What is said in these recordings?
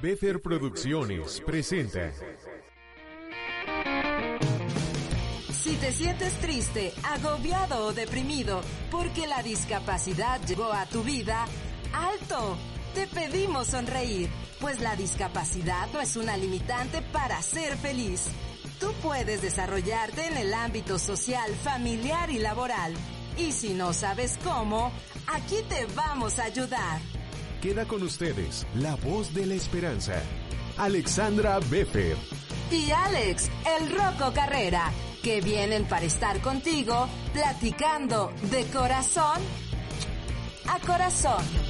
Befer Producciones presenta. Si te sientes triste, agobiado o deprimido porque la discapacidad llegó a tu vida, ¡alto! Te pedimos sonreír, pues la discapacidad no es una limitante para ser feliz. Tú puedes desarrollarte en el ámbito social, familiar y laboral. Y si no sabes cómo, aquí te vamos a ayudar. Queda con ustedes la voz de la esperanza, Alexandra Beffer. Y Alex, el Roco Carrera, que vienen para estar contigo platicando de corazón a corazón.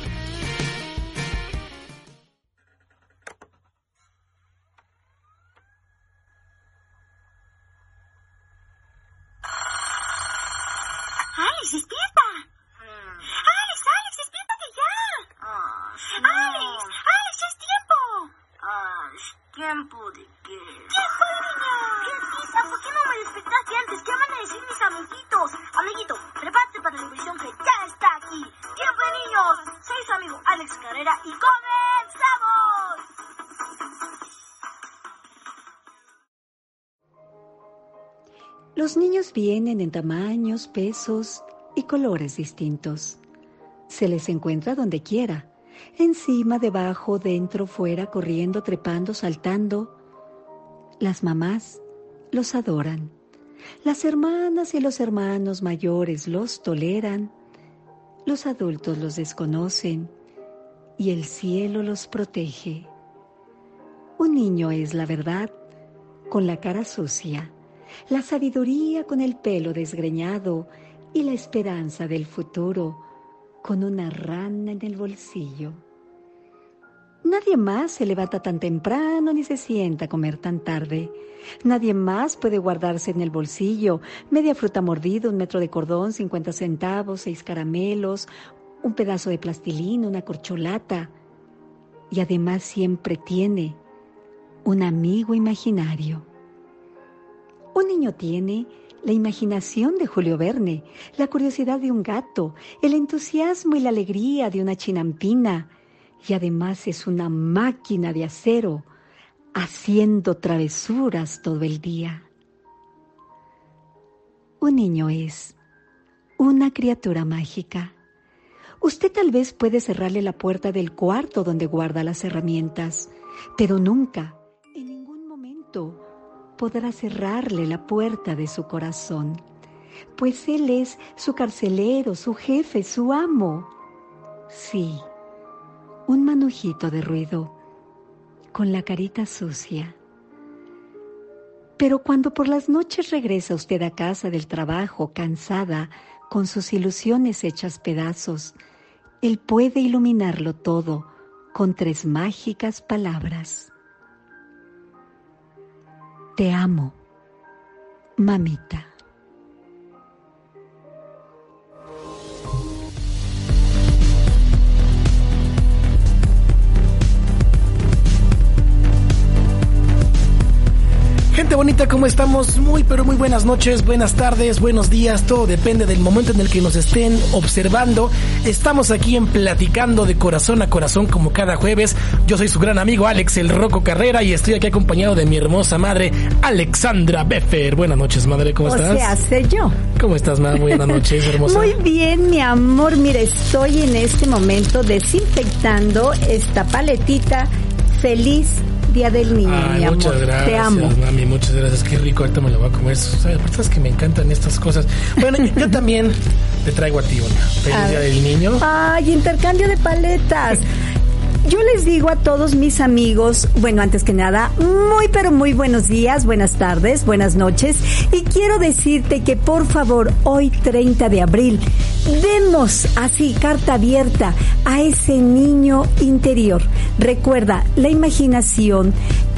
Vienen en tamaños, pesos y colores distintos. Se les encuentra donde quiera, encima, debajo, dentro, fuera, corriendo, trepando, saltando. Las mamás los adoran. Las hermanas y los hermanos mayores los toleran. Los adultos los desconocen y el cielo los protege. Un niño es la verdad con la cara sucia la sabiduría con el pelo desgreñado y la esperanza del futuro con una rana en el bolsillo. Nadie más se levanta tan temprano ni se sienta a comer tan tarde. Nadie más puede guardarse en el bolsillo media fruta mordida, un metro de cordón, 50 centavos, seis caramelos, un pedazo de plastilina, una corcholata. Y además siempre tiene un amigo imaginario. Un niño tiene la imaginación de Julio Verne, la curiosidad de un gato, el entusiasmo y la alegría de una chinampina, y además es una máquina de acero, haciendo travesuras todo el día. Un niño es una criatura mágica. Usted tal vez puede cerrarle la puerta del cuarto donde guarda las herramientas, pero nunca, en ningún momento, podrá cerrarle la puerta de su corazón, pues Él es su carcelero, su jefe, su amo. Sí, un manujito de ruido, con la carita sucia. Pero cuando por las noches regresa usted a casa del trabajo, cansada, con sus ilusiones hechas pedazos, Él puede iluminarlo todo con tres mágicas palabras. Te amo, mamita. Gente bonita, ¿cómo estamos? Muy, pero muy buenas noches, buenas tardes, buenos días, todo depende del momento en el que nos estén observando. Estamos aquí en Platicando de Corazón a Corazón como cada jueves. Yo soy su gran amigo Alex El Roco Carrera y estoy aquí acompañado de mi hermosa madre, Alexandra Beffer. Buenas noches, madre, ¿cómo o estás? sea, sé yo. ¿Cómo estás, madre? Buenas noches, hermosa. Muy bien, mi amor. Mira, estoy en este momento desinfectando esta paletita. Feliz Día del Niño, Ay, mi amor. muchas gracias, Te amo. mami, muchas gracias. Qué rico, ahorita me lo voy a comer. Sabes, que me encantan estas cosas. Bueno, yo también te traigo a ti una. Feliz A Día ver. del Niño. Ay, intercambio de paletas. Yo les digo a todos mis amigos, bueno, antes que nada, muy pero muy buenos días, buenas tardes, buenas noches. Y quiero decirte que por favor, hoy 30 de abril, demos así carta abierta a ese niño interior. Recuerda, la imaginación,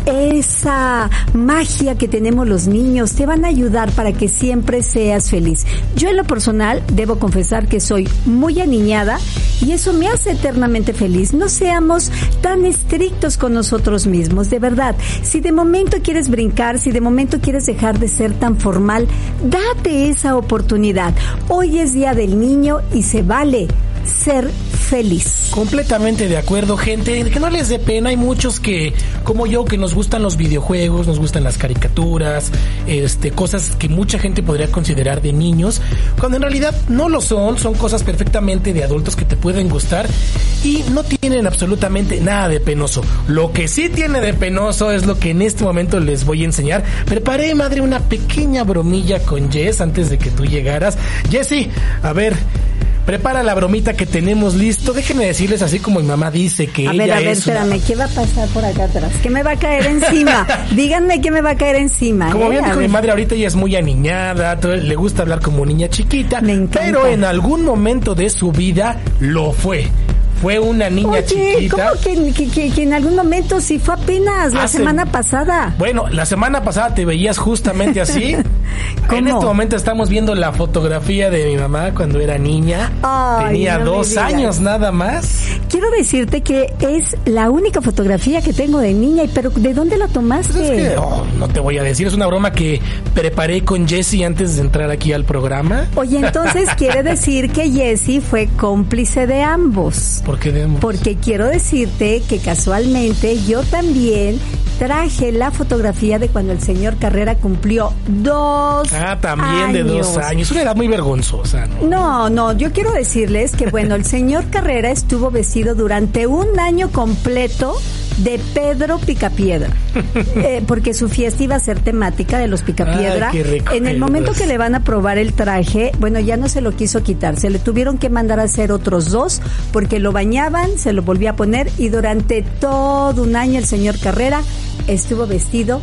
esa magia que tenemos los niños te van a ayudar para que siempre seas feliz. Yo en lo personal debo confesar que soy muy aniñada y eso me hace eternamente feliz. No seamos tan estrictos con nosotros mismos, de verdad. Si de momento quieres brincar, si de momento quieres dejar de ser tan formal, date esa oportunidad. Hoy es Día del Niño y se vale ser feliz. Completamente de acuerdo, gente. Que no les dé pena. Hay muchos que, como yo, que nos gustan los videojuegos, nos gustan las caricaturas, este, cosas que mucha gente podría considerar de niños, cuando en realidad no lo son. Son cosas perfectamente de adultos que te pueden gustar y no tienen absolutamente nada de penoso. Lo que sí tiene de penoso es lo que en este momento les voy a enseñar. Preparé, madre, una pequeña bromilla con Jess antes de que tú llegaras. Jessy, a ver. Prepara la bromita que tenemos listo. Déjenme decirles así como mi mamá dice que A ella ver, a ver, es una- espérame, ¿qué va a pasar por acá atrás? ¿Qué me va a caer encima? Díganme qué me va a caer encima. Como ¿eh? bien dijo mi madre, ahorita ella es muy aniñada, le gusta hablar como niña chiquita, Me encanta. pero en algún momento de su vida lo fue. Fue una niña Oye, chiquita. ¿cómo que, que- que- que en algún momento sí fue apenas la Hace- semana pasada? Bueno, la semana pasada te veías justamente así. ¿Cómo? En este momento estamos viendo la fotografía de mi mamá cuando era niña. Ay, Tenía no dos años nada más. Quiero decirte que es la única fotografía que tengo de niña, y pero ¿de dónde la tomaste? Pues es que, oh, no te voy a decir, es una broma que preparé con Jesse antes de entrar aquí al programa. Oye, entonces quiere decir que Jessie fue cómplice de ambos. Porque quiero decirte que casualmente yo también traje la fotografía de cuando el señor Carrera cumplió dos Ah, también de dos años. Una edad muy vergonzosa, ¿no? No, no, yo quiero decirles que bueno, el señor Carrera estuvo vestido durante un año completo de Pedro Picapiedra, Eh, porque su fiesta iba a ser temática de los Picapiedra. Ay, en el momento que le van a probar el traje, bueno, ya no se lo quiso quitar, se le tuvieron que mandar a hacer otros dos, porque lo bañaban, se lo volvía a poner y durante todo un año el señor Carrera estuvo vestido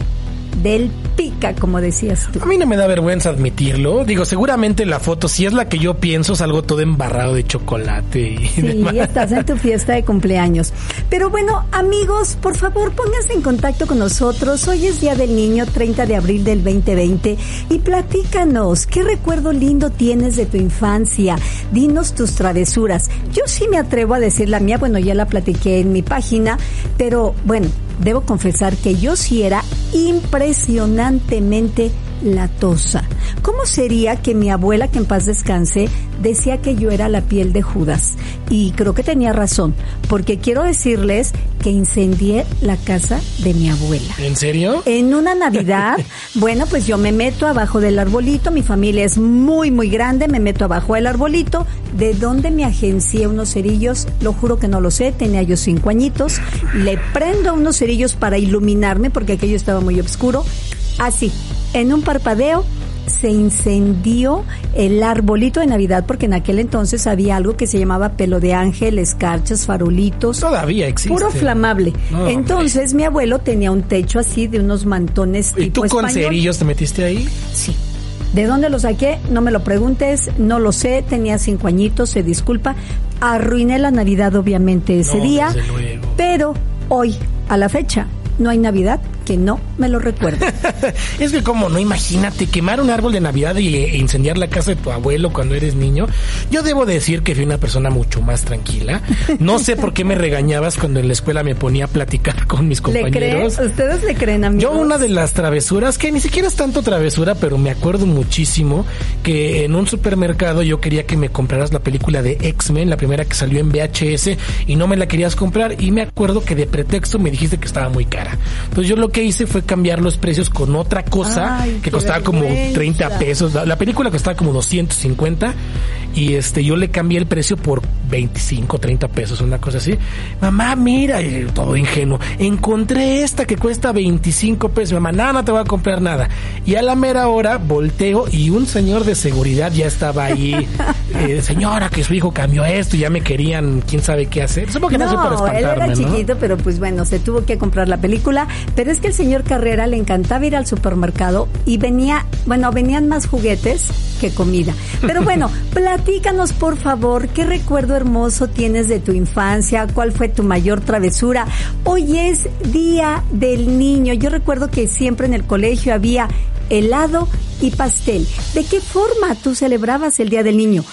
del pica, como decías tú. A mí no me da vergüenza admitirlo. Digo, seguramente la foto, si es la que yo pienso, es algo todo embarrado de chocolate y Sí, demás. estás en tu fiesta de cumpleaños. Pero bueno, amigos, por favor, pónganse en contacto con nosotros. Hoy es Día del Niño, 30 de abril del 2020. Y platícanos, ¿qué recuerdo lindo tienes de tu infancia? Dinos tus travesuras. Yo sí me atrevo a decir la mía, bueno, ya la platiqué en mi página, pero bueno, debo confesar que yo sí era impresionantemente latosa. ¿Cómo sería que mi abuela, que en paz descanse, decía que yo era la piel de Judas? Y creo que tenía razón, porque quiero decirles que incendié la casa de mi abuela. ¿En serio? En una Navidad, bueno, pues yo me meto abajo del arbolito, mi familia es muy, muy grande, me meto abajo del arbolito, de dónde me agencié unos cerillos, lo juro que no lo sé, tenía yo cinco añitos, le prendo unos cerillos para iluminarme porque aquello estaba muy oscuro, así, en un parpadeo se incendió el arbolito de Navidad porque en aquel entonces había algo que se llamaba pelo de ángel, escarchas, farolitos. Todavía existe. Puro flamable. No. Entonces mi abuelo tenía un techo así de unos mantones ¿Y tú tipo con español. cerillos te metiste ahí? Sí. ¿De dónde lo saqué? No me lo preguntes, no lo sé, tenía cinco añitos, se disculpa. Arruiné la Navidad obviamente ese No, día, pero hoy, a la fecha, no hay Navidad que no me lo recuerde. Es que como no, imagínate quemar un árbol de Navidad y e incendiar la casa de tu abuelo cuando eres niño. Yo debo decir que fui una persona mucho más tranquila. No sé por qué me regañabas cuando en la escuela me ponía a platicar con mis ¿Le creen? compañeros. ¿Ustedes le creen a mí? Yo una de las travesuras, que ni siquiera es tanto travesura, pero me acuerdo muchísimo que en un supermercado yo quería que me compraras la película de X-Men, la primera que salió en VHS, y no me la querías comprar, y me acuerdo que de pretexto me dijiste que estaba muy cara. Entonces yo lo que hice fue cambiar los precios con otra cosa Ay, que costaba como vergüenza. 30 pesos. La, la película costaba como 250 y este yo le cambié el precio por 25, 30 pesos, una cosa así. Mamá, mira, y todo ingenuo. Encontré esta que cuesta 25 pesos. Mamá, no, no te voy a comprar nada. Y a la mera hora volteo y un señor de seguridad ya estaba ahí. Eh, señora, que su hijo cambió esto y ya me querían, quién sabe qué hacer. Supongo que no, para No, él espantarme, era ¿no? chiquito, pero pues bueno, se tuvo que comprar la película. Pero es que el señor Carrera le encantaba ir al supermercado y venía, bueno, venían más juguetes que comida. Pero bueno, platícanos por favor, ¿qué recuerdo hermoso tienes de tu infancia? ¿Cuál fue tu mayor travesura? Hoy es Día del Niño. Yo recuerdo que siempre en el colegio había helado y pastel. ¿De qué forma tú celebrabas el Día del Niño?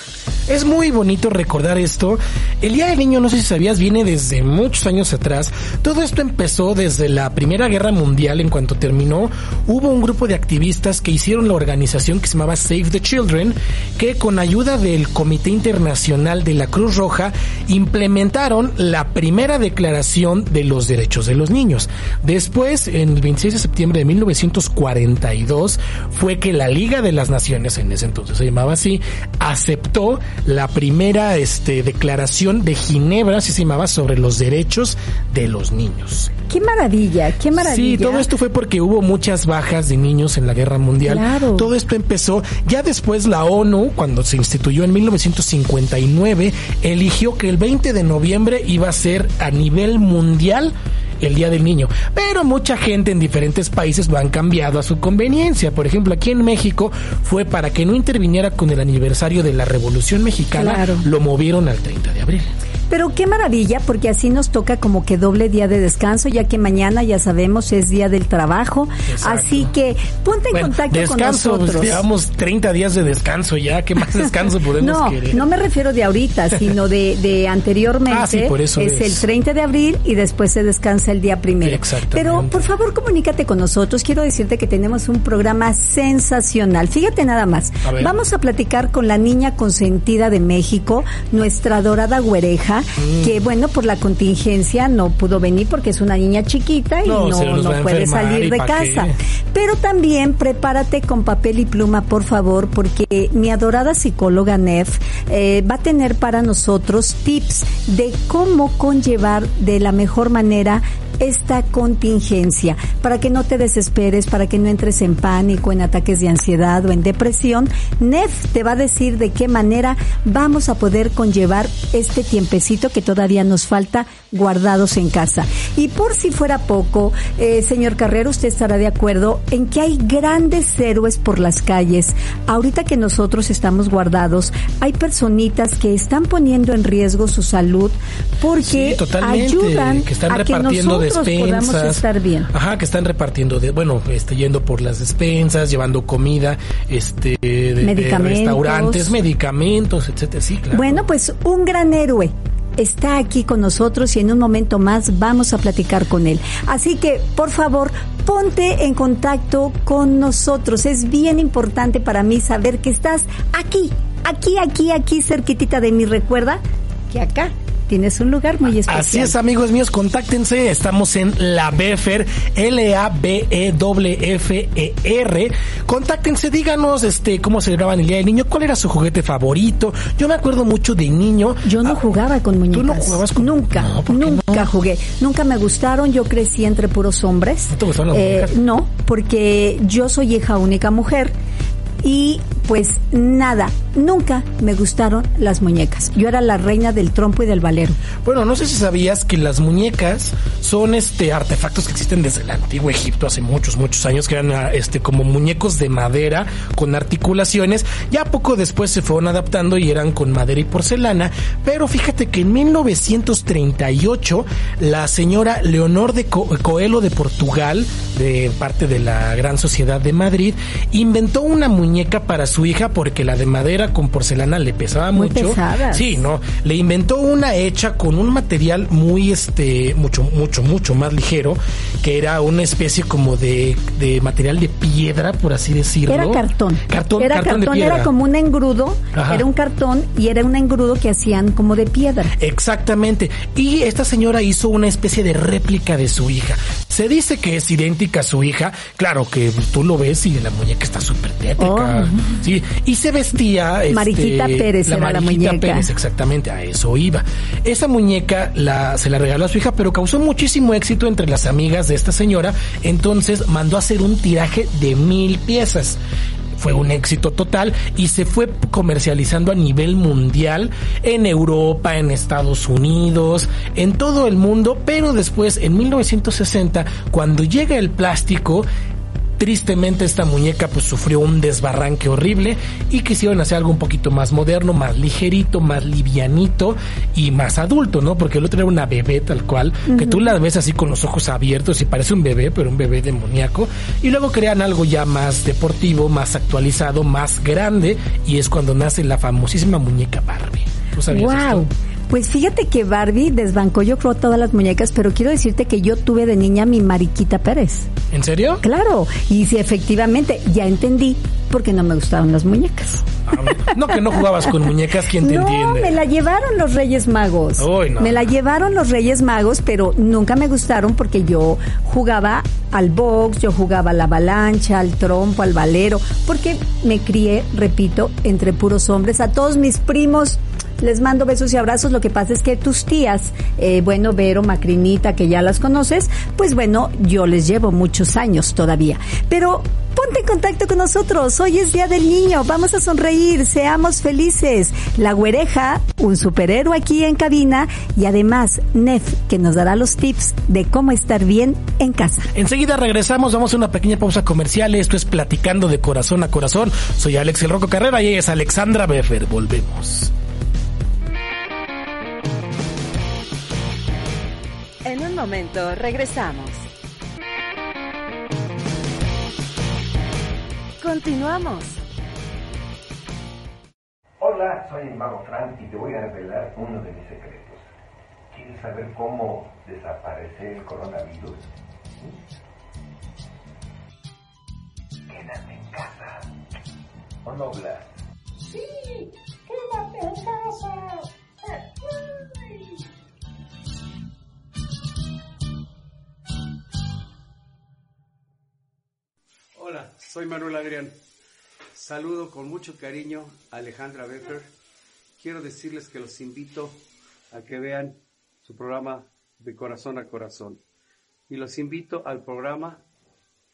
Es muy bonito recordar esto. El Día del Niño, no sé si sabías, viene desde muchos años atrás. Todo esto empezó desde la Primera Guerra Mundial. En cuanto terminó, hubo un grupo de activistas que hicieron la organización que se llamaba Save the Children, que con ayuda del Comité Internacional de la Cruz Roja implementaron la primera declaración de los derechos de los niños. Después, en el 26 de septiembre de 1942, fue que la Liga de las Naciones, en ese entonces se llamaba así, aceptó la primera este, declaración de Ginebra, así se llamaba, sobre los derechos de los niños. Qué maravilla, qué maravilla. Sí, todo esto fue porque hubo muchas bajas de niños en la guerra mundial. Claro. Todo esto empezó, ya después la ONU, cuando se instituyó en 1959, eligió que el 20 de noviembre iba a ser a nivel mundial el Día del Niño. Pero mucha gente en diferentes países lo han cambiado a su conveniencia. Por ejemplo, aquí en México fue para que no interviniera con el aniversario de la Revolución Mexicana, Claro. lo movieron al 30 de abril. Pero qué maravilla, porque así nos toca como que doble día de descanso, ya que mañana ya sabemos es día del trabajo. Exacto. Así que ponte en Bueno, contacto descanso, con pues, nosotros. llevamos 30 días de descanso ya. ¿Qué más descanso podemos no, querer? no me refiero de ahorita, sino de, de anteriormente. Ah, sí, por eso es, es. el 30 de abril y después se descansa el día primero. Exactamente. Pero por favor comunícate con nosotros. Quiero decirte que tenemos un programa sensacional. Fíjate nada más. A. Vamos a platicar con la niña consentida de México, nuestra adorada güereja, Mm. que bueno, por la contingencia no pudo venir porque es una niña chiquita y No, no, puede salir ¿y de casa. qué? Pero también prepárate con papel y pluma, por favor, porque mi adorada psicóloga Nef eh, va a tener para nosotros tips de cómo conllevar de la mejor manera esta contingencia, para que no te desesperes, para que no entres en pánico, en ataques de ansiedad o en depresión. Nef te va a decir de qué manera vamos a poder conllevar este tiempecito que todavía nos falta guardados en casa. Y por si fuera poco, eh, señor Carrero, usted estará de acuerdo en que hay grandes héroes por las calles. Ahorita que nosotros estamos guardados, hay personitas que están poniendo en riesgo su salud porque Sí, ayudan que están a que repartiendo podamos despensas. estar bien. Ajá, que están repartiendo de, bueno, este, yendo por las despensas, llevando comida, este, de, de restaurantes, medicamentos, etcétera. Sí, claro. Bueno, pues un gran héroe está aquí con nosotros y en un momento más vamos a platicar con él. Así que, por favor, ponte en contacto con nosotros. Es bien importante para mí saber que estás aquí, aquí, aquí, aquí, cerquitita de mí. Recuerda que acá tienes un lugar muy especial. Así es, amigos míos, contáctense. Estamos en la Befer, L-A-B-E-F-E-R. Contáctense, díganos este cómo celebraban el Día del Niño, cuál era su juguete favorito. Yo me acuerdo mucho de niño. Yo no Ah, jugaba con muñecas. ¿Tú no jugabas con Nunca, No, ¿por qué nunca no? jugué. Nunca me gustaron. Yo crecí entre puros hombres. ¿No te gustaban las Eh? No, porque yo soy hija única mujer. Y pues nada, nunca me gustaron las muñecas. Yo era la reina del trompo y del valero. Bueno, no sé si sabías que las muñecas son este artefactos que existen desde el antiguo Egipto hace muchos, muchos años, que eran ah, este como muñecos de madera con articulaciones. Ya poco después se fueron adaptando y eran con madera y porcelana. Pero fíjate que en 1938 la señora Leonor de Co- Coelho de Portugal, de parte de la Gran Sociedad de Madrid, inventó una muñeca para su hija porque la de madera con porcelana le pesaba Muy mucho. pesadas. Sí, no, le inventó una hecha con un material muy, este, mucho, mucho, mucho más ligero, que era una especie como de, de material de piedra, por así decirlo. Era cartón. Cartón, era cartón, de piedra. era como un engrudo. Ajá. Era un cartón y era un engrudo que hacían como de piedra. Exactamente. Y esta señora hizo una especie de réplica de su hija. Se dice que es idéntica a su hija. Claro que tú lo ves y la muñeca está súper tétrica. Oh. Sí. Y se vestía. este, Mariquita Pérez era la Mariquita muñeca. Pérez, exactamente. A eso iba. Esa muñeca la, se la regaló a su hija, pero causó muchísimo éxito entre las amigas de esta señora. Entonces mandó a hacer un tiraje de mil piezas fue un éxito total y se fue comercializando a nivel mundial en Europa, en Estados Unidos, en todo el mundo, pero después en 1960, cuando llega el plástico, Tristemente esta muñeca pues sufrió un desbarranque horrible y quisieron hacer algo un poquito más moderno, más ligerito, más livianito y más adulto, ¿no? Porque el otro era una bebé tal cual, que tú la ves así con los ojos abiertos y parece un bebé, pero un bebé demoníaco. Y luego crean algo ya más deportivo, más actualizado, más grande y es cuando nace la famosísima muñeca Barbie. ¿Tú sabías wow. esto? Pues fíjate que Barbie desbancó yo creo todas las muñecas, pero quiero decirte que yo tuve de niña mi Mariquita Pérez. ¿En serio? Claro, y sí, efectivamente, ya entendí por qué no me gustaban las muñecas. Ah, no, que no jugabas con muñecas, ¿quién te no, entiende? me la llevaron los Reyes Magos. Uy, no. Me la llevaron los Reyes Magos, pero nunca me gustaron porque yo jugaba al box, yo jugaba a la avalancha, al trompo, al valero, porque me crié, repito, entre puros hombres. A todos mis primos les mando besos y abrazos. Lo que pasa es que tus tías, eh, bueno, Vero, Macrinita, que ya las conoces, pues bueno, yo les llevo muchos años todavía. Pero ponte en contacto con nosotros. Hoy es Día del Niño. Vamos a sonreír. Seamos felices. La güereja, un superhéroe aquí en cabina y además Nef, que nos dará los tips de cómo estar bien en casa. Enseguida regresamos, vamos a una pequeña pausa comercial. Esto es Platicando de Corazón a Corazón. Soy Alex El Roco Carrera y ella es Alexandra Beffer. Volvemos. Momento regresamos. Continuamos. Hola, soy el mago Frank y te voy a revelar uno de mis secretos. ¿Quieres saber cómo desaparecer el coronavirus? Quédate en casa. ¿O no, Blas? Sí, quédate en casa. Soy Manuel Adrián. Saludo con mucho cariño a Alejandra Becker. Quiero decirles que los invito a que vean su programa de corazón a corazón. Y los invito al programa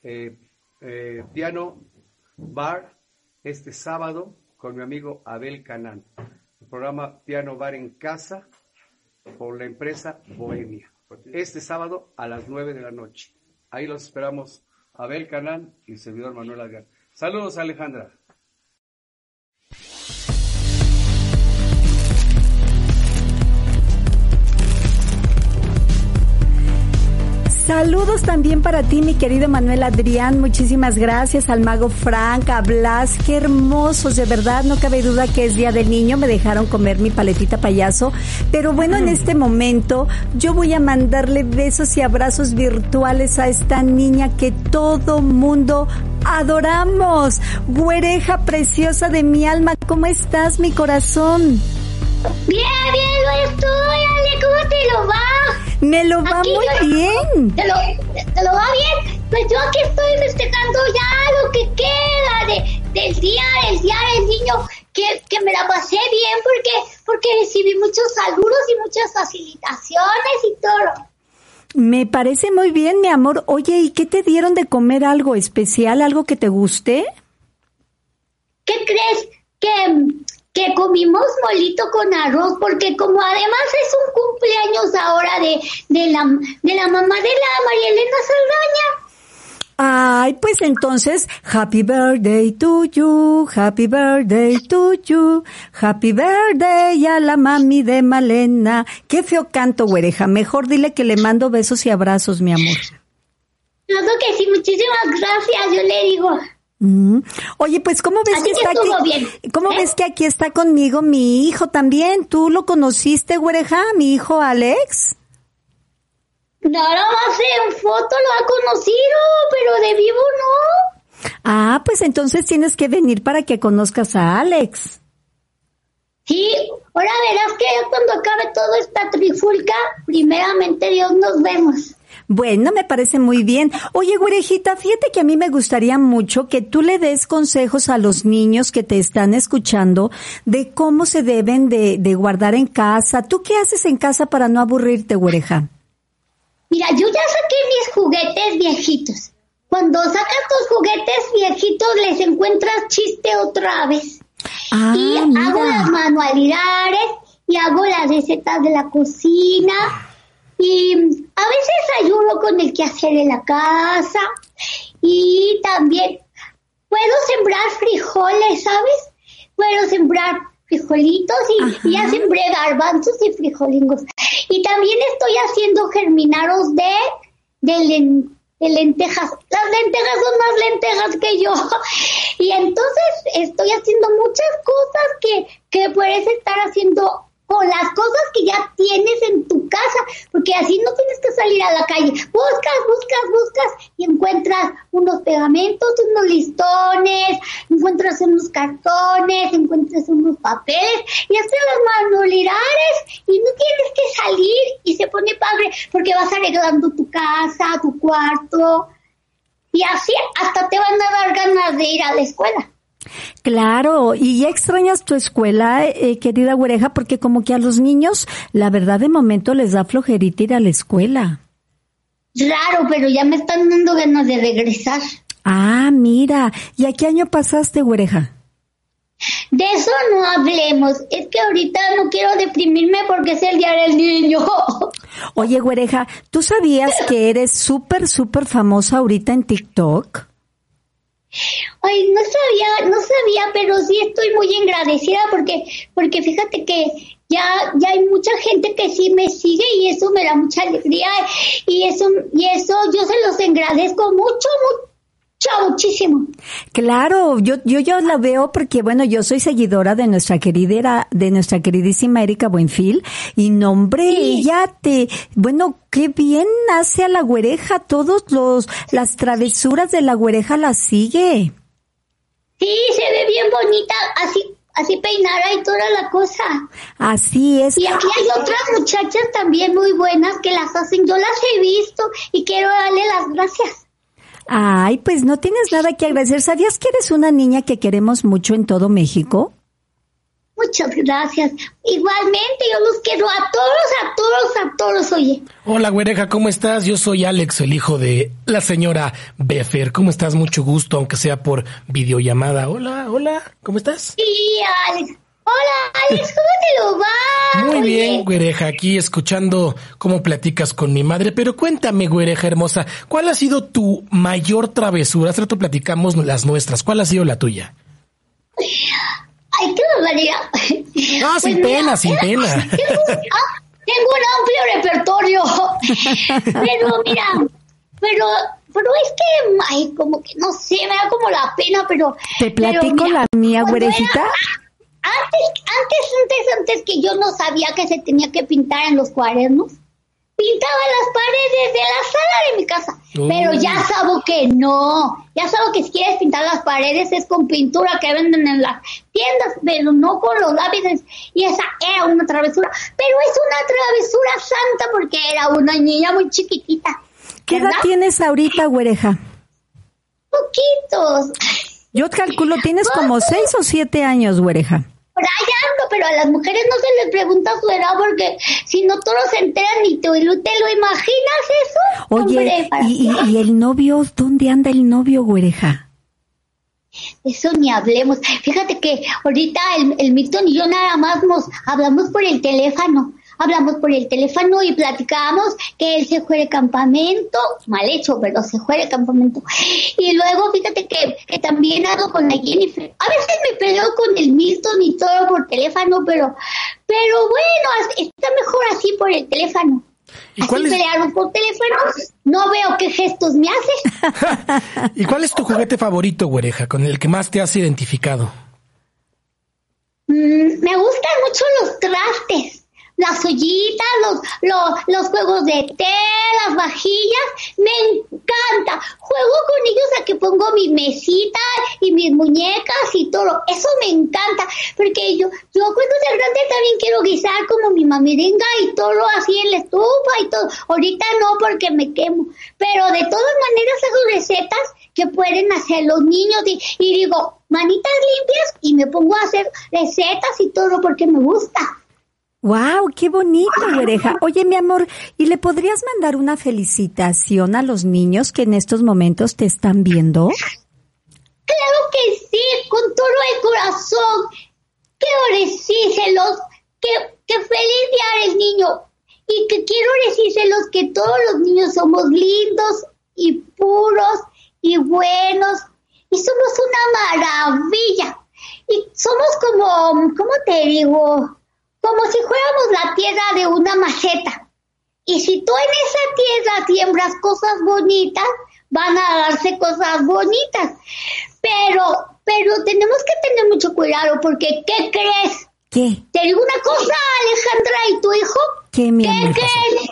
eh, eh, Piano Bar este sábado con mi amigo Abel Canán. El programa Piano Bar en Casa por la empresa Bohemia. Este sábado a las 9 de la noche. Ahí los esperamos Abel Canán y el servidor Manuel Adrián. Saludos, Alejandra. Saludos también para ti, mi querido Manuel Adrián. Muchísimas gracias al mago Frank, a Blas. Qué hermosos, de verdad. No cabe duda que es Día del Niño. Me dejaron comer mi paletita payaso. Pero bueno, en este momento yo voy a mandarle besos y abrazos virtuales a esta niña que todo mundo adoramos. Güereja preciosa de mi alma. ¿Cómo estás, mi corazón? Bien, Me lo va Aquí muy bien. ¿Te lo, ¿Te lo va bien? Pues yo aquí estoy festejando ya lo que queda de, del día, del día del niño, que, que me la pasé bien porque, porque recibí muchos saludos y muchas facilitaciones y todo. Me parece muy bien, mi amor. Oye, ¿y qué te dieron de comer algo especial, algo que te guste? ¿Qué crees? Que, que comimos molito con arroz, porque como además es un cumpleaños ahora de, de, la, de la mamá de la María Elena Saldaña. Ay, pues entonces, happy birthday to you, happy birthday to you, happy birthday a la mami de Malena. Qué feo canto, güereja. Mejor dile que le mando besos y abrazos, mi amor. Claro que sí, muchísimas gracias, yo le digo. Mm. Oye, pues ¿cómo ves Así que que está aquí? bien, ¿Cómo ¿eh? ves que aquí está conmigo mi hijo también? ¿Tú lo conociste, güereja? Mi hijo Alex. Nada más en foto lo ha conocido, pero de vivo no. Ah, pues entonces tienes que venir para que conozcas a Alex. Sí, ahora verás que cuando acabe toda esta trifulca, primeramente Dios nos vemos. Bueno, me parece muy bien. Oye, güerejita, fíjate que a mí me gustaría mucho que tú le des consejos a los niños que te están escuchando de cómo se deben de, de guardar en casa. ¿Tú qué haces en casa para no aburrirte, güereja? Mira, yo ya saqué mis juguetes viejitos. Cuando sacas tus juguetes viejitos les encuentras chiste otra vez. Ah, y mira. hago las manualidades y hago las recetas de la cocina y a veces ayudo con el quehacer de la casa Y también puedo sembrar frijoles, ¿sabes? Puedo sembrar frijolitos y, y ya sembré garbanzos y frijolingos. Y también estoy haciendo germinaros de, de, len- de lentejas. Las lentejas son más lentejas que yo. Y entonces estoy haciendo muchas cosas que, que puedes estar haciendo con las cosas que ya tienes en tu casa, porque así no tienes que salir a la calle. Buscas, buscas, buscas y encuentras unos pegamentos, unos listones, encuentras unos cartones, encuentras unos papeles y hasta las manualidades y no tienes que salir y se pone padre porque vas arreglando tu casa, tu cuarto y así hasta te van a dar ganas de ir a la escuela. Claro, y ya extrañas tu escuela, eh, querida güereja, porque como que a los niños, la verdad de momento les da flojerita ir a la escuela. Raro, pero ya me están dando ganas de regresar. Ah, mira, ¿y a qué año pasaste, güereja? De eso no hablemos. Es que ahorita no quiero deprimirme porque es el día del niño. Oye, güereja, ¿tú sabías que eres súper, súper famosa ahorita en TikTok? Ay, no sabía, no sabía, pero sí estoy muy agradecida porque, porque fíjate que ya, ya hay mucha gente que sí me sigue y eso me da mucha alegría y eso, y eso yo se los agradezco mucho, mucho, muchísimo. Claro, yo, yo, yo la veo porque, bueno, yo soy seguidora de nuestra querida, de nuestra queridísima Erika Buenfil, y nombre, ella te, bueno, qué bien hace a la güereja, todos los, las travesuras de la güereja la sigue. Sí, se ve bien bonita, así, así peinada y toda la cosa. Así es. Y aquí hay otras muchachas también muy buenas que las hacen, yo las he visto y quiero darle las gracias. Ay, pues no tienes nada que agradecer. ¿Sabías que eres una niña que queremos mucho en todo México? Muchas gracias. Igualmente, yo los quiero a todos, a todos, a todos, oye. Hola, güereja, ¿cómo estás? Yo soy Alex, el hijo de la señora Befer. ¿Cómo estás? Mucho gusto, aunque sea por videollamada. Hola, hola, ¿cómo estás? Sí, Alex. Hola, Alex, ¿cómo te lo va? Muy Oye, bien, güereja, aquí escuchando cómo platicas con mi madre. Pero cuéntame, güereja hermosa, ¿cuál ha sido tu mayor travesura? Hace rato platicamos las nuestras. ¿Cuál ha sido la tuya? Ay, qué barbaridad. Ah, sin Pues mira, pena, sin pena. Tengo, ah, tengo un amplio repertorio. Pero mira, pero, pero es que, ay, como que no sé, me da como la pena, pero. ¿Te pero platico mira, la mía, güerejita? era- Antes, antes, antes, antes que yo no sabía que se tenía que pintar en los cuadernos, pintaba las paredes de la sala de mi casa. Oh. Pero ya sabo que no. Ya sabo que si quieres pintar las paredes es con pintura que venden en las tiendas, pero no con los lápices. Y esa era una travesura. Pero es una travesura santa porque era una niña muy chiquitita. ¿Qué edad tienes ahorita, güereja? Poquitos. Yo calculo, tienes como seis o siete años, güereja. Ando, pero a las mujeres no se les pregunta su edad porque si no todos se enteran y te, te lo imaginas eso. Oye, Hombre, para- ¿y, y, y el novio? ¿Dónde anda el novio, güereja? Eso ni hablemos. Fíjate que ahorita el, el Milton y yo nada más nos hablamos por el teléfono. Hablamos por el teléfono y platicamos que él se fue de campamento, mal hecho, pero se fue de campamento. Y luego fíjate que, que también hablo con la Jennifer. A veces me peleo con el Milton y todo por teléfono, pero, pero bueno, está mejor así por el teléfono. ¿Y Así cuál es- por teléfono, no veo qué gestos me hace. ¿Y cuál es tu juguete favorito, güereja, con el que más te has identificado? Mm, me gustan mucho los trastes, las ollitas, los, los, los juegos de té, las vajillas. Me encanta. Juego con ellos a que pongo mi mesita y mis muñecas y todo. Eso me encanta. Porque yo, yo cuando sea grande también quiero guisar como mi mamiringa y todo así en la estufa y todo. Ahorita no porque me quemo. Pero de todas maneras hago recetas que pueden hacer los niños y, y digo, manitas limpias y me pongo a hacer recetas y todo porque me gusta. ¡Wow! ¡Qué bonito, güereja! Oye, mi amor, ¿y le podrías mandar una felicitación a los niños que en estos momentos te están viendo? Claro que sí, con todo el corazón. Quiero decírselos que, que feliz día del niño y que quiero decírselos que todos los niños somos lindos y puros y buenos y somos una maravilla. Y somos como, ¿cómo te digo? Como si fuéramos la tierra de una maceta. Y si tú en esa tierra siembras cosas bonitas, van a darse cosas bonitas. Pero, pero tenemos que tener mucho cuidado porque, ¿qué crees? ¿Qué? Te digo una cosa, Alejandra, ¿y tu hijo? ¿Qué, mi ¿Qué amor? crees?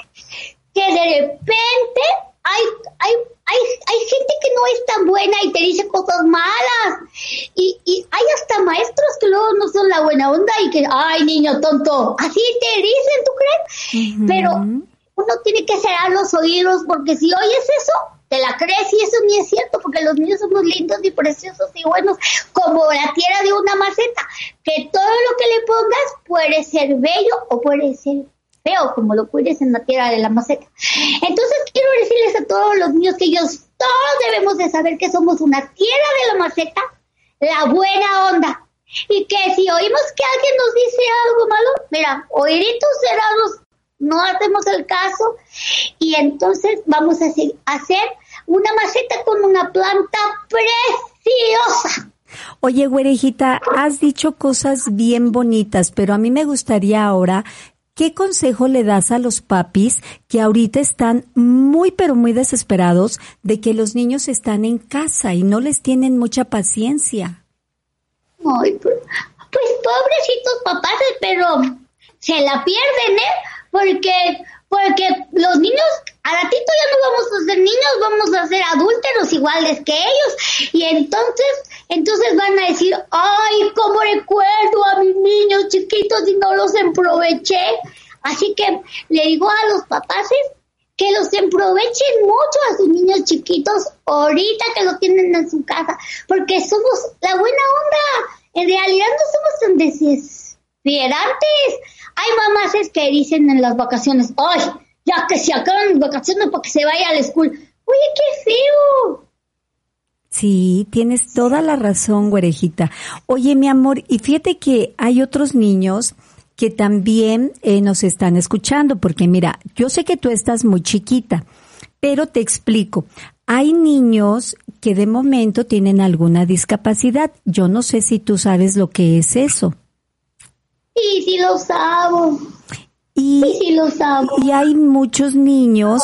Que de repente hay, hay, hay, hay gente que no es tan buena y te dice cosas malas. Y, y hay hasta maestros que luego no son la buena onda y que, ay, niño tonto, así te dicen, ¿tú crees? Pero uno tiene que cerrar los oídos porque si oyes eso, te la crees y eso ni es cierto porque los niños somos lindos y preciosos y buenos como la tierra de una maceta, que todo lo que le pongas puede ser bello o puede ser feo como lo cuides en la tierra de la maceta. Entonces quiero decirles a todos los niños que ellos todos debemos de saber que somos una tierra de la maceta, la buena onda. Y que si oímos que alguien nos dice algo malo, mira, oíditos cerrados, no hacemos el caso y entonces vamos a hacer, una maceta con una planta preciosa. Oye, güerejita, has dicho cosas bien bonitas, pero a mí me gustaría ahora, ¿qué consejo le das a los papis que ahorita están muy, pero muy desesperados de que los niños están en casa y no les tienen mucha paciencia? Ay, pues, pues pobrecitos papás, pero se la pierden, ¿eh? Porque, porque los niños, a ratito ya no vamos a ser niños, vamos a ser adúlteros iguales que ellos. Y entonces, entonces van a decir, ay, cómo recuerdo a niños chiquitos y no los emproveché. Así que le digo a los papás que los emprovechen mucho a sus niños chiquitos ahorita que los tienen en su casa, porque somos la buena onda. En realidad no somos tan desesperantes. Hay mamás que dicen en las vacaciones, ay, ya que se acaban las vacaciones para que se vaya a la escuela. Oye, qué feo. Sí, tienes toda la razón, güerejita. Oye, mi amor, y fíjate que hay otros niños que también eh, nos están escuchando, porque mira, yo sé que tú estás muy chiquita, pero te explico. Hay niños que de momento tienen alguna discapacidad. Yo no sé si tú sabes lo que es eso. Sí, sí lo sabo. Y, Sí, sí lo sabo. y hay muchos niños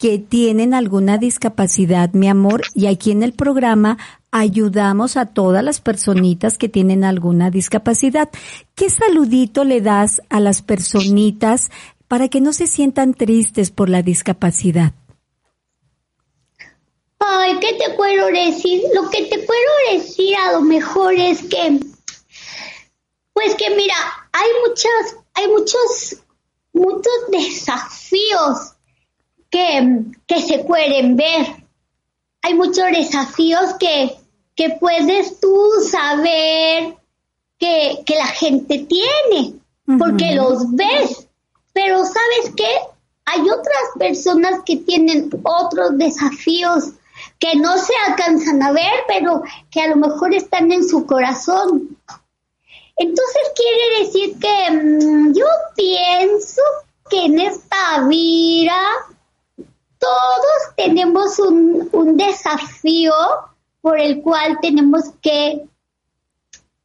que tienen alguna discapacidad, mi amor, y aquí en el programa ayudamos a todas las personitas que tienen alguna discapacidad. ¿Qué saludito le das a las personitas para que no se sientan tristes por la discapacidad? Ay, ¿qué te puedo decir? Lo que te puedo decir a lo mejor es que, pues que mira, hay muchas, hay muchos, muchos desafíos que, que se pueden ver. Hay muchos desafíos que, que puedes tú saber que, que la gente tiene, porque los ves. Pero ¿sabes qué? Hay otras personas que tienen otros desafíos que no se alcanzan a ver, pero que a lo mejor están en su corazón. Entonces quiere decir que mm, yo pienso que en esta vida todos tenemos un, un desafío por el cual tenemos que,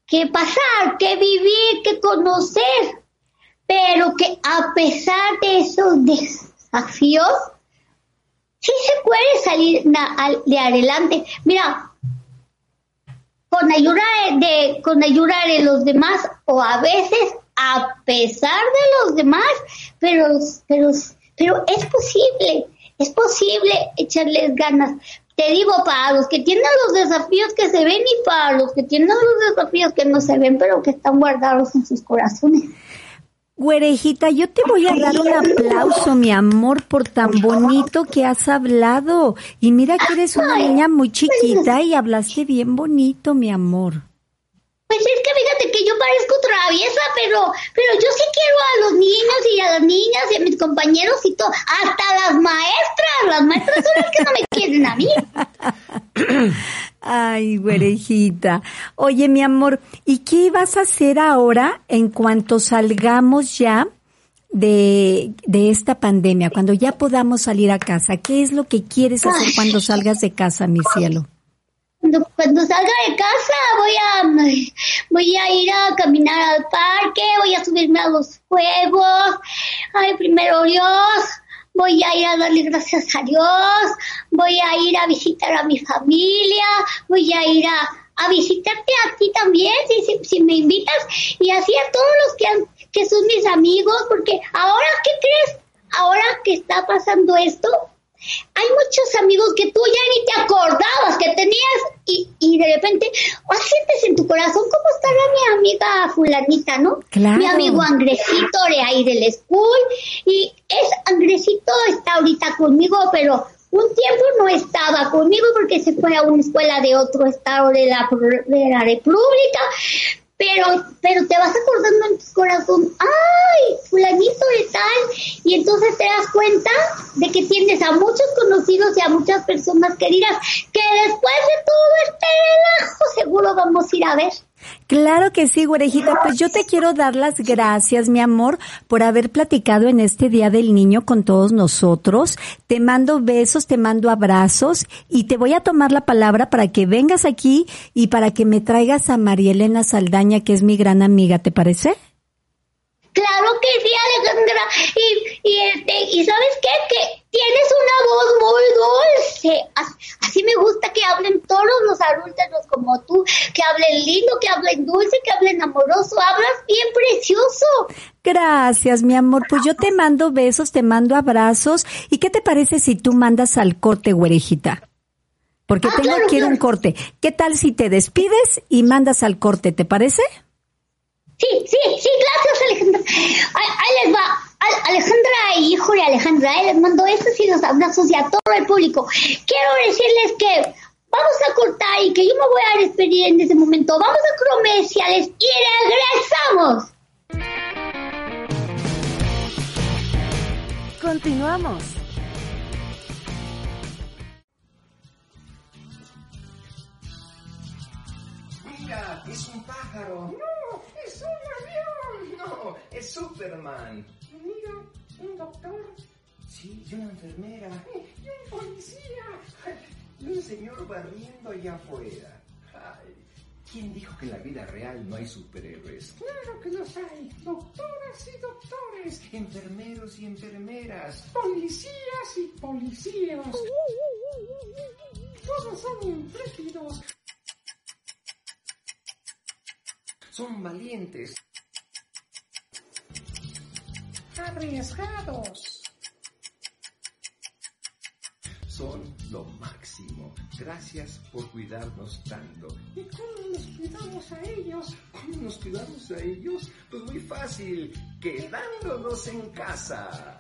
que pasar, que vivir, que conocer, pero que a pesar de esos desafíos, sí se puede salir de adelante. Mira, con ayuda de, con ayuda de los demás o a veces a pesar de los demás, pero, pero, pero es posible, es posible echarles ganas. Te digo, para los que tienen los desafíos que se ven y para los que tienen los desafíos que no se ven, pero que están guardados en sus corazones. Güerejita, yo te voy a dar un aplauso, mi amor, por tan bonito que has hablado. Y mira que eres una niña muy chiquita y hablaste bien bonito, mi amor. Pues es que fíjate que yo parezco traviesa, pero, pero yo sí quiero a los niños y a las niñas y a mis compañeros y todo, hasta las maestras, las maestras son las que no me quieren a mí. Ay, güerejita. Oye, mi amor, ¿y qué vas a hacer ahora en cuanto salgamos ya de, de esta pandemia, cuando ya podamos salir a casa? ¿Qué es lo que quieres hacer cuando salgas de casa, mi cielo? Cuando, salga de casa voy a voy a ir a caminar al parque, voy a subirme a los juegos. Ay, primero Dios, voy a ir a darle gracias a Dios, voy a ir a visitar a mi familia, voy a ir a, visitarte a ti también, si, si, si me invitas, y así a todos los que, han, que son mis amigos, porque ahora, ¿qué crees? Ahora que está pasando esto, hay muchos amigos que tú ya ni te acordabas que tenías y, y de repente oh, sientes en tu corazón cómo estará mi amiga fulanita, ¿no? Claro. Mi amigo Andresito de ahí del school y es Andresito está ahorita conmigo, pero un tiempo no estaba conmigo porque se fue a una escuela de otro estado de la, de la República, pero, pero te vas acordando en tu corazón, ay, fulanito de tal, y entonces te das cuenta de que tienes a muchos conocidos y a muchas personas queridas que después de todo este relajo seguro vamos a ir a ver. Claro que sí, güerejita. Pues yo te quiero dar las gracias, mi amor, por haber platicado en este Día del Niño con todos nosotros. Te mando besos, te mando abrazos y te voy a tomar la palabra para que vengas aquí y para que me traigas a María Elena Saldaña, que es mi gran amiga, ¿te parece? Claro que sí, Alejandra. Y, y, este, y ¿sabes qué? Que tienes una voz muy dulce. Así, así me gusta que hablen todos los adultos como tú, que hablen lindo, que hablen dulce, que hablen amoroso. Hablas bien precioso. Gracias, mi amor. Pues yo te mando besos, te mando abrazos. ¿Y qué te parece si tú mandas al corte, güerejita? Porque Ah, tengo claro, que ir a un claro. corte. ¿Qué tal si te despides y mandas al corte? ¿Te parece? Sí, sí, sí, gracias, Alejandra. Ahí, ahí les va. Al- Alejandra y hijo de Alejandra, ahí les mando estos y los abrazos y a todo el público. Quiero decirles que vamos a cortar y que yo me voy a despedir en ese momento. Vamos a comerciales y regresamos. Continuamos. Mira, es un pájaro. No, es un avión. No, es Superman. Mira, un doctor. Sí, y una enfermera. Y un policía. Y un señor barriendo allá afuera. Ay, ¿Quién dijo que en la vida real no hay superhéroes? Claro que los hay. Doctoras y doctores. Enfermeros y enfermeras. Policías y policías. Todos son intrépidos. Son valientes. Arriesgados. Son lo máximo. Gracias por cuidarnos tanto. ¿Y cómo nos cuidamos a ellos? ¿Cómo nos cuidamos a ellos? Pues muy fácil, quedándonos en casa.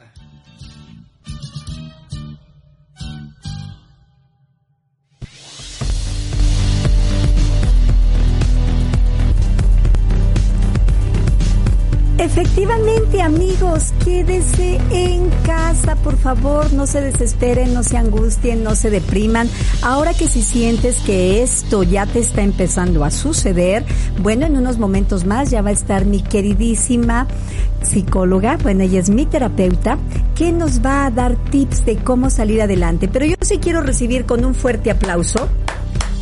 Efectivamente, amigos, quédese en casa, por favor, no se desesperen, no se angustien, no se depriman. Ahora que si sientes que esto ya te está empezando a suceder, bueno, en unos momentos más ya va a estar mi queridísima psicóloga, bueno, ella es mi terapeuta, que nos va a dar tips de cómo salir adelante. Pero yo sí quiero recibir con un fuerte aplauso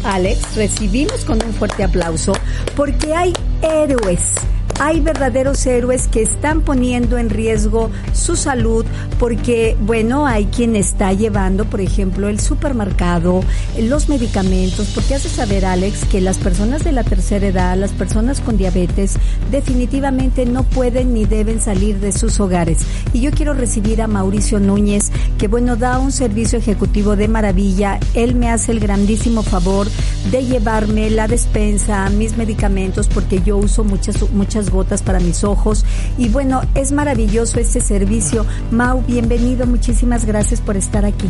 Alex, recibimos con un fuerte aplauso porque hay héroes. Hay verdaderos héroes que están poniendo en riesgo su salud porque, bueno, hay quien está llevando, por ejemplo, el supermercado, los medicamentos, porque hace saber, Alex, que las personas de la tercera edad, las personas con diabetes, definitivamente no pueden ni deben salir de sus hogares. Y yo quiero recibir a Mauricio Núñez, que, bueno, da un servicio ejecutivo de maravilla. Él me hace el grandísimo favor de llevarme la despensa, mis medicamentos, porque yo uso muchas, muchas gotas para mis ojos. Y bueno, es maravilloso este servicio. Mau, bienvenido, muchísimas gracias por estar aquí.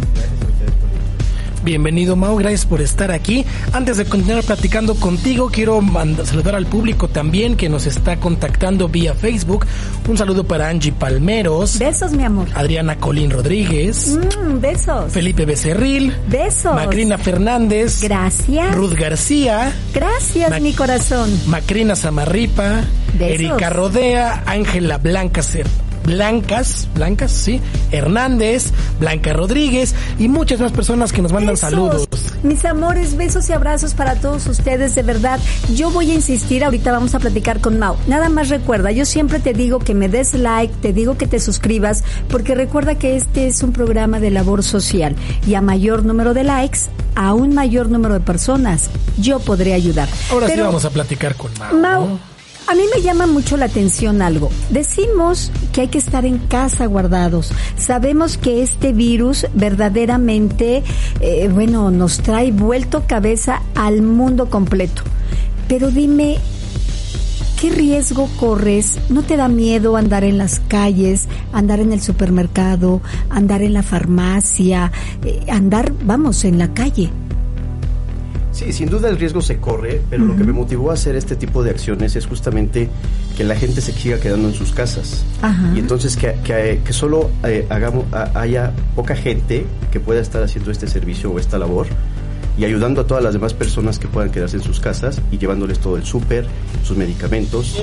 Bienvenido Mau, gracias por estar aquí. Antes de continuar platicando contigo, quiero saludar al público también que nos está contactando vía Facebook. Un saludo para Angie Palmeros, Besos, mi amor. Adriana Colín Rodríguez, Mm, besos. Felipe Becerril, Besos. Macrina Fernández, Gracias. Ruth García, Gracias, Mac- mi corazón. Macrina Zamarripa, Besos. Erika Rodea, Ángela Blanca Cer- Blancas, Blancas, sí, Hernández, Blanca Rodríguez y muchas más personas que nos mandan Besos. saludos. Mis amores, besos y abrazos para todos ustedes, de verdad. Yo voy a insistir, ahorita vamos a platicar con Mau. Nada más recuerda, yo siempre te digo que me des like, te digo que te suscribas, porque recuerda que este es un programa de labor social y a mayor número de likes, a un mayor número de personas, yo podré ayudar. Ahora sí vamos a platicar con Mau. Mau, ¿no? A mí me llama mucho la atención algo. Decimos que hay que estar en casa guardados. Sabemos que este virus verdaderamente, eh, bueno, nos trae vuelto cabeza al mundo completo. Pero dime, ¿qué riesgo corres? ¿No te da miedo andar en las calles, andar en el supermercado, andar en la farmacia, eh, andar, vamos, en la calle? Sí, sin duda el riesgo se corre, pero lo que me motivó a hacer este tipo de acciones es justamente que la gente se siga quedando en sus casas. Ajá. Y entonces que, que, que solo eh, hagamos, a- haya poca gente que pueda estar haciendo este servicio o esta labor y ayudando a todas las demás personas que puedan quedarse en sus casas y llevándoles todo el súper, sus medicamentos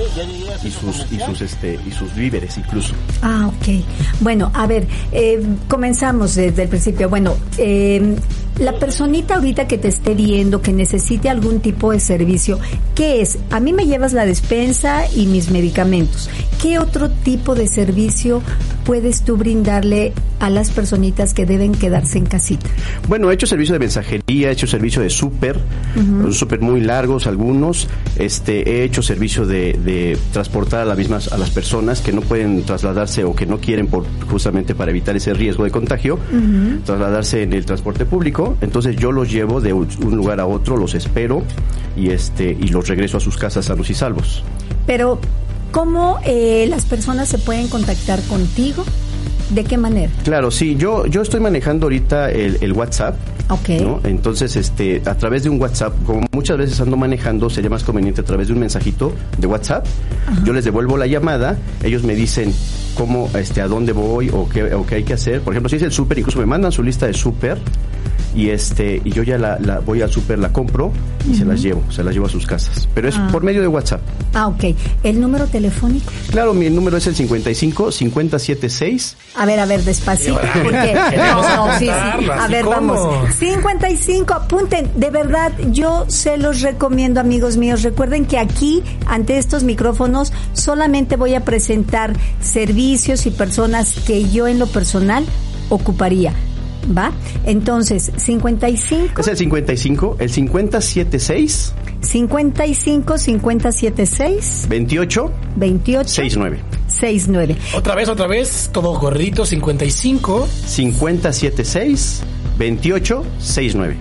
y sus, y sus, este, y sus víveres incluso. Ah, ok. Bueno, a ver, eh, comenzamos desde el principio. Bueno, eh, la personita ahorita que te esté viendo, que necesite algún tipo de servicio, ¿qué es? A mí me llevas la despensa y mis medicamentos. ¿Qué otro tipo de servicio puedes tú brindarle a las personitas que deben quedarse en casita? Bueno, he hecho servicio de mensajería, he hecho servicio de súper, Ujú. súper muy largos algunos. Este, he hecho servicio de, de transportar a las mismas a las personas que no pueden trasladarse o que no quieren por justamente para evitar ese riesgo de contagio, trasladarse en el transporte público. Entonces yo los llevo de un lugar a otro, los espero y este y los regreso a sus casas sanos y salvos. Pero, ¿cómo eh, las personas se pueden contactar contigo? ¿De qué manera? Claro, sí, yo, yo estoy manejando ahorita el, el WhatsApp. Ok. ¿no? Entonces, este, a través de un WhatsApp, como muchas veces ando manejando, sería más conveniente a través de un mensajito de WhatsApp. Yo les devuelvo la llamada, ellos me dicen cómo, este, a dónde voy o qué, o qué hay que hacer. Por ejemplo, si es el súper, incluso me mandan su lista de súper y este, y yo ya la, la voy al súper, la compro y se las llevo, se las llevo a sus casas. Pero es Ah. por medio de WhatsApp. Ah, ok. ¿El número telefónico? Claro, mi número es el 55 576 A ver, a ver, despacito, Sí, porque queremos no, no, sí, sí. apuntarlo, A ver, como. vamos. 55, apunten. De verdad, yo se los recomiendo, amigos míos. Recuerden que aquí, ante estos micrófonos, solamente voy a presentar servicios y personas que yo en lo personal ocuparía. ¿Va? Entonces, 55, Es el 55, el 5076 55, 576, 28 28, 69. 69. Otra vez, otra vez, todo gordito, 55 5076 28 69.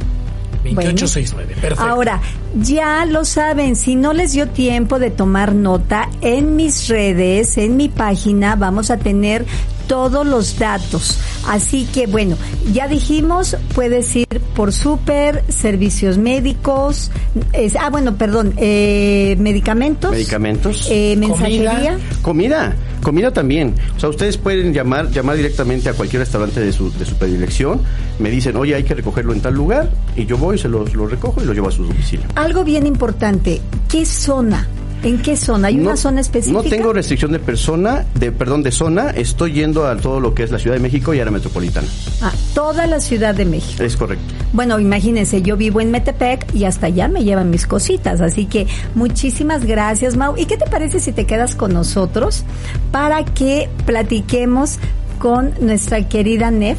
2869. Perfecto. Ahora, ya lo saben, si no les dio tiempo de tomar nota, en mis redes, en mi página, vamos a tener todos los datos. Así que bueno, ya dijimos, puedes ir por súper, servicios médicos, es- ah bueno, perdón, eh, medicamentos, Medicamentos. eh, mensajería. Comida, comida también. O sea, ustedes pueden llamar, llamar directamente a cualquier restaurante de su, de su predilección. Me dicen, oye, hay que recogerlo en tal lugar. Y yo voy, se los, los recojo y lo llevo a su domicilio. Algo bien importante, ¿qué zona? ¿En qué zona? ¿Hay una zona específica? No tengo restricción de persona, de perdón, de zona. Estoy yendo a todo lo que es la Ciudad de México y área metropolitana. Ah, toda la Ciudad de México. Es correcto. Bueno, imagínense, yo vivo en Metepec y hasta allá me llevan mis cositas, así que muchísimas gracias, Mau. ¿Y qué te parece si te quedas con nosotros para que platiquemos con nuestra querida Nef?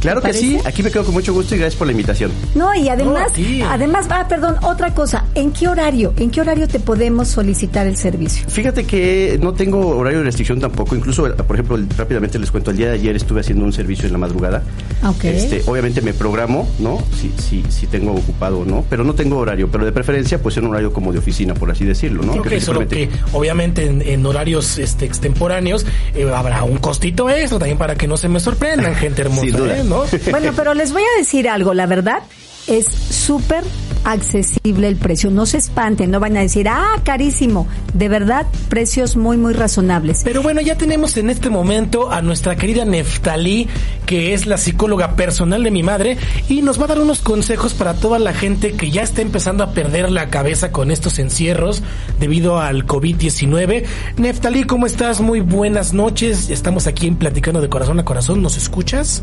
Claro ¿Te que sí, aquí me quedo con mucho gusto y gracias por la invitación. No, y además, No, además, ah, perdón, otra cosa, ¿en qué horario? ¿En qué horario te podemos solicitar el servicio? Fíjate que no tengo horario de restricción tampoco. Incluso, por ejemplo, rápidamente les cuento, el día de ayer estuve haciendo un servicio en la madrugada. Ok. Este, obviamente me programo, ¿no? Si, si, si tengo ocupado o no, pero no tengo horario. Pero de preferencia, pues en un horario como de oficina, por así decirlo, ¿no? Ok, Que solo que obviamente en, en horarios este, extemporáneos eh, habrá un costito extra también para que no se me sorprendan, gente hermosa, Sin duda. ¿eh? ¿No? Bueno, pero les voy a decir algo, la verdad. es súper accesible el precio. No se espanten, no van a decir, ah, carísimo. De verdad, precios muy, muy razonables. Pero bueno, ya tenemos en este momento a nuestra querida Neftalí, que es la psicóloga personal de mi madre, y nos va a dar unos consejos para toda la gente que ya está empezando a perder la cabeza con estos encierros debido al COVID-19. Neftalí, ¿cómo estás? Muy buenas noches. Estamos aquí en Platicando de Corazón a Corazón. ¿Nos escuchas?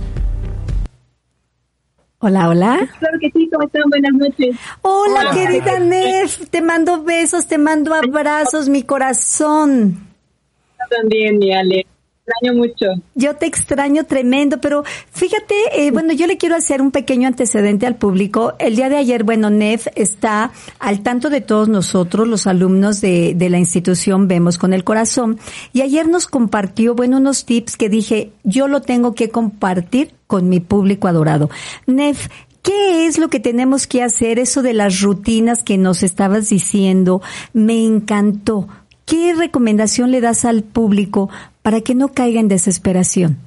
Hola, hola. Claro que sí, ¿cómo están? Buenas noches. Hola, querida Nef. Te mando besos, te mando abrazos, mi corazón. También, mi Ale. Extraño mucho. Yo te extraño tremendo, pero fíjate, eh, bueno, yo le quiero hacer un pequeño antecedente al público. El día de ayer, bueno, Nef está al tanto de todos nosotros, los alumnos de, de la institución Vemos con el Corazón, y ayer nos compartió, bueno, unos tips que dije, yo lo tengo que compartir con mi público adorado. Nef, ¿Qué es lo que tenemos que hacer? Eso de las rutinas que nos estabas diciendo, me encantó. ¿Qué recomendación le das al público para que no caiga en desesperación?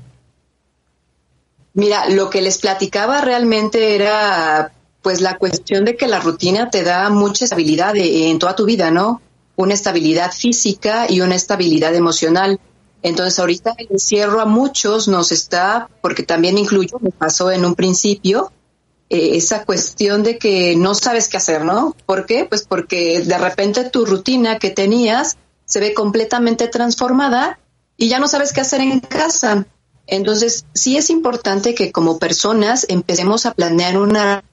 Mira, lo que les platicaba realmente era pues la cuestión de que la rutina te da mucha estabilidad en toda tu vida, ¿no? Una estabilidad física y una estabilidad emocional. Entonces ahorita el encierro a muchos nos está, porque también incluyo, me pasó en un principio, eh, esa cuestión de que no sabes qué hacer, ¿no? ¿Por qué? Pues porque de repente tu rutina que tenías se ve completamente transformada y ya no sabes qué hacer en casa. Entonces sí es importante que como personas empecemos a planear una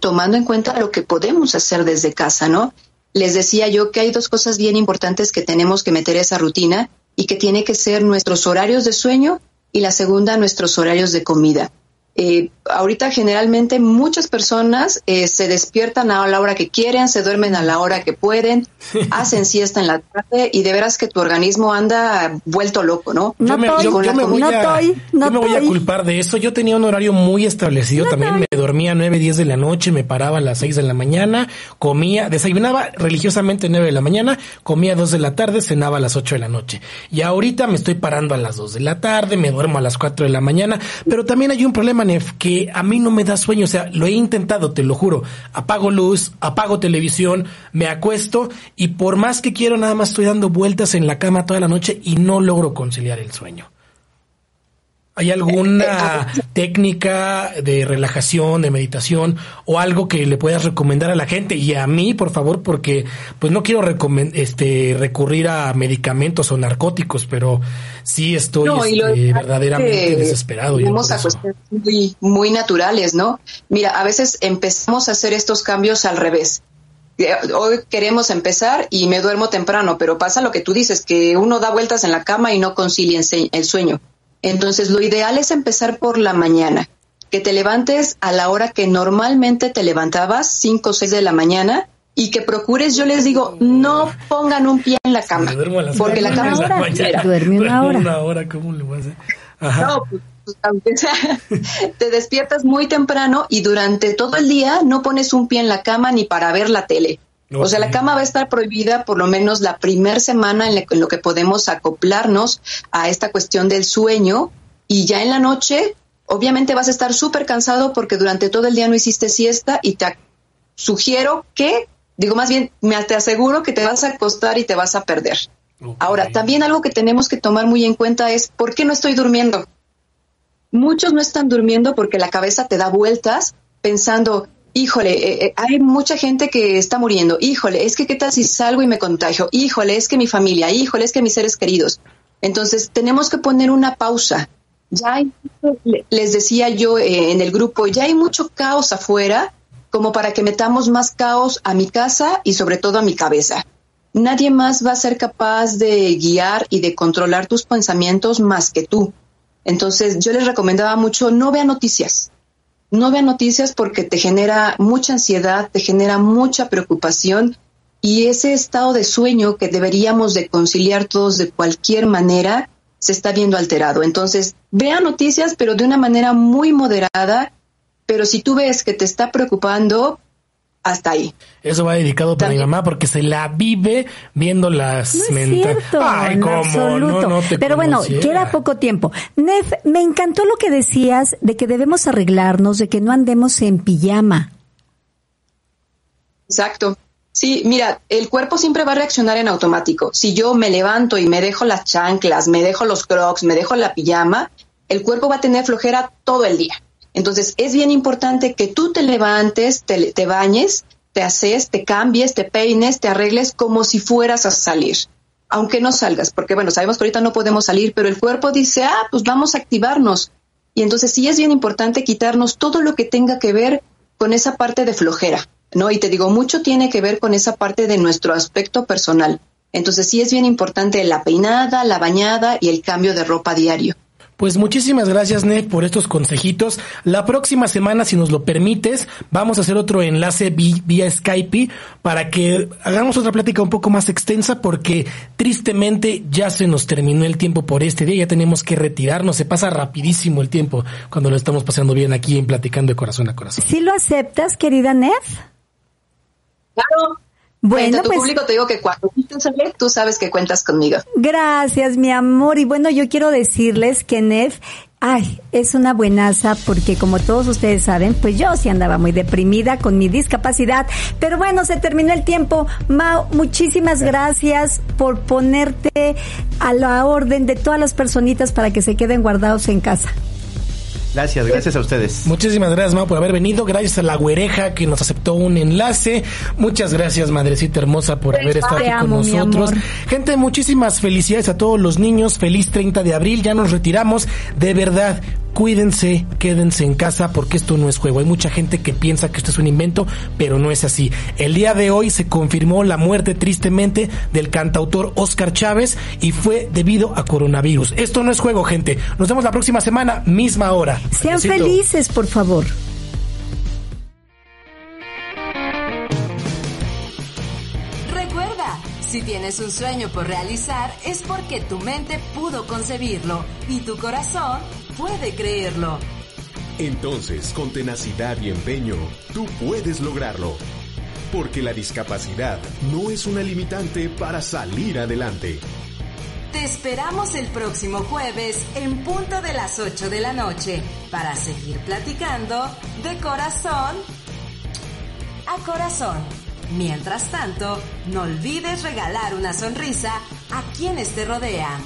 tomando en cuenta lo que podemos hacer desde casa, ¿no? Les decía yo que hay dos cosas bien importantes que tenemos que meter esa rutina y que tiene que ser nuestros horarios de sueño y la segunda nuestros horarios de comida. Eh, ahorita generalmente muchas personas eh, se despiertan a la hora que quieren, se duermen a la hora que pueden, hacen siesta en la tarde y de veras que tu organismo anda vuelto loco, ¿no? yo me, voy, a, culpar de eso. Yo tenía un horario muy establecido también. Me dormía a 9, 10 de la noche, me paraba a las 6 de la mañana, comía, desayunaba religiosamente a 9 de la mañana, comía a 2 de la tarde, cenaba a las 8 de la noche. Y ahorita me estoy parando a las 2 de la tarde, me duermo a las 4 de la mañana, pero también hay un problema que a mí no me da sueño, o sea, lo he intentado, te lo juro. Apago luz, apago televisión, me acuesto y por más que quiero nada más estoy dando vueltas en la cama toda la noche y no logro conciliar el sueño. ¿Hay alguna técnica de relajación, de meditación o algo que le puedas recomendar a la gente y a mí, por favor, porque pues no quiero este, recurrir a medicamentos o narcóticos, pero sí estoy este, verdaderamente desesperado. Tenemos a cuestiones muy, muy naturales, ¿no? Mira, a veces empezamos a hacer estos cambios al revés eh, hoy queremos empezar y me duermo temprano, pero pasa lo que tú dices, que uno da vueltas en la cama y no concilia el sueño. Entonces, lo ideal es empezar por la mañana, que te levantes a la hora que normalmente te levantabas, 5 o 6 de la mañana, y que procures, yo les digo, no pongan un pie en la cama, porque la cama es Duerme una hora. Una hora, ¿cómo le voy a hacer? No, pues, pues, aunque sea, te despiertas muy temprano y durante todo el día no pones un pie en la cama ni para ver la tele. O sea, la cama va a estar prohibida por lo menos la primera semana en, lo que podemos acoplarnos a esta cuestión del sueño y ya en la noche, obviamente vas a estar súper cansado porque durante todo el día no hiciste siesta y te sugiero que, digo más bien, me te aseguro que te vas a acostar y te vas a perder. Ahora, también algo que tenemos que tomar muy en cuenta es, ¿por qué no estoy durmiendo? Muchos no están durmiendo porque la cabeza te da vueltas pensando, híjole, eh, eh, hay mucha gente que está muriendo, híjole, es que qué tal si salgo y me contagio, híjole, es que mi familia, híjole, es que mis seres queridos. Entonces, tenemos que poner una pausa. Ya hay, les decía yo eh, en el grupo, ya hay mucho caos afuera como para que metamos más caos a mi casa y sobre todo a mi cabeza. Nadie más va a ser capaz de guiar y de controlar tus pensamientos más que tú. Entonces, yo les recomendaba mucho, no vean noticias no vean noticias porque te genera mucha ansiedad, te genera mucha preocupación y ese estado de sueño que deberíamos de conciliar todos de cualquier manera se está viendo alterado. Entonces, vean noticias, pero de una manera muy moderada, pero si tú ves que te está preocupando, hasta ahí. Eso va dedicado para mi mamá porque se la vive viendo las no es cierto, Ay, cómo, no, Pero bueno, queda poco tiempo. Nef, me encantó lo que decías de que debemos arreglarnos, de que no andemos en pijama. Exacto. Sí, mira, el cuerpo siempre va a reaccionar en automático. Si yo me levanto y me dejo las chanclas, me dejo los crocs, me dejo la pijama, el cuerpo va a tener flojera todo el día. Entonces es bien importante que tú te levantes, te, te bañes, te haces, te cambies, te peines, te arregles como si fueras a salir. Aunque no salgas, porque bueno, sabemos que ahorita no podemos salir, pero el cuerpo dice, ah, pues vamos a activarnos. Y entonces sí es bien importante quitarnos todo lo que tenga que ver con esa parte de flojera, ¿no? Y te digo, mucho tiene que ver con esa parte de nuestro aspecto personal. Entonces sí es bien importante la peinada, la bañada y el cambio de ropa diario. Pues muchísimas gracias, Nef, por estos consejitos. La próxima semana, si nos lo permites, vamos a hacer otro enlace vía Skype para que hagamos otra plática un poco más extensa porque tristemente ya se nos terminó el tiempo por este día, ya tenemos que retirarnos, se pasa rapidísimo el tiempo cuando lo estamos pasando bien aquí en Platicando de Corazón a Corazón. ¿Sí lo aceptas, querida Nef? Claro. Bueno, tu pues, público te digo que cuando tú sabes que cuentas conmigo. Gracias, mi amor. Y bueno, yo quiero decirles que Nef, ay, es una buenaza porque como todos ustedes saben, pues yo sí andaba muy deprimida con mi discapacidad. Pero bueno, se terminó el tiempo. Mao, muchísimas gracias por ponerte a la orden de todas las personitas para que se queden guardados en casa. Gracias, gracias a ustedes. Muchísimas gracias, Mau, por haber venido. Gracias a la güereja que nos aceptó un enlace. Muchas gracias, madrecita hermosa, por haber estado aquí con nosotros. Gente, muchísimas felicidades a todos los niños. Feliz 30 de abril. Ya nos retiramos. De verdad, cuídense, quédense en casa porque esto no es juego. Hay mucha gente que piensa que esto es un invento, pero no es así. El día de hoy se confirmó la muerte tristemente del cantautor Oscar Chávez y fue debido a coronavirus. Esto no es juego, gente. Nos vemos la próxima semana, misma hora. Sean felices, por favor. Recuerda, si tienes un sueño por realizar es porque tu mente pudo concebirlo y tu corazón puede creerlo. Entonces, con tenacidad y empeño, tú puedes lograrlo. Porque la discapacidad no es una limitante para salir adelante. Te esperamos el próximo jueves en punto de las 8 de la noche para seguir platicando de corazón a corazón. Mientras tanto, no olvides regalar una sonrisa a quienes te rodean.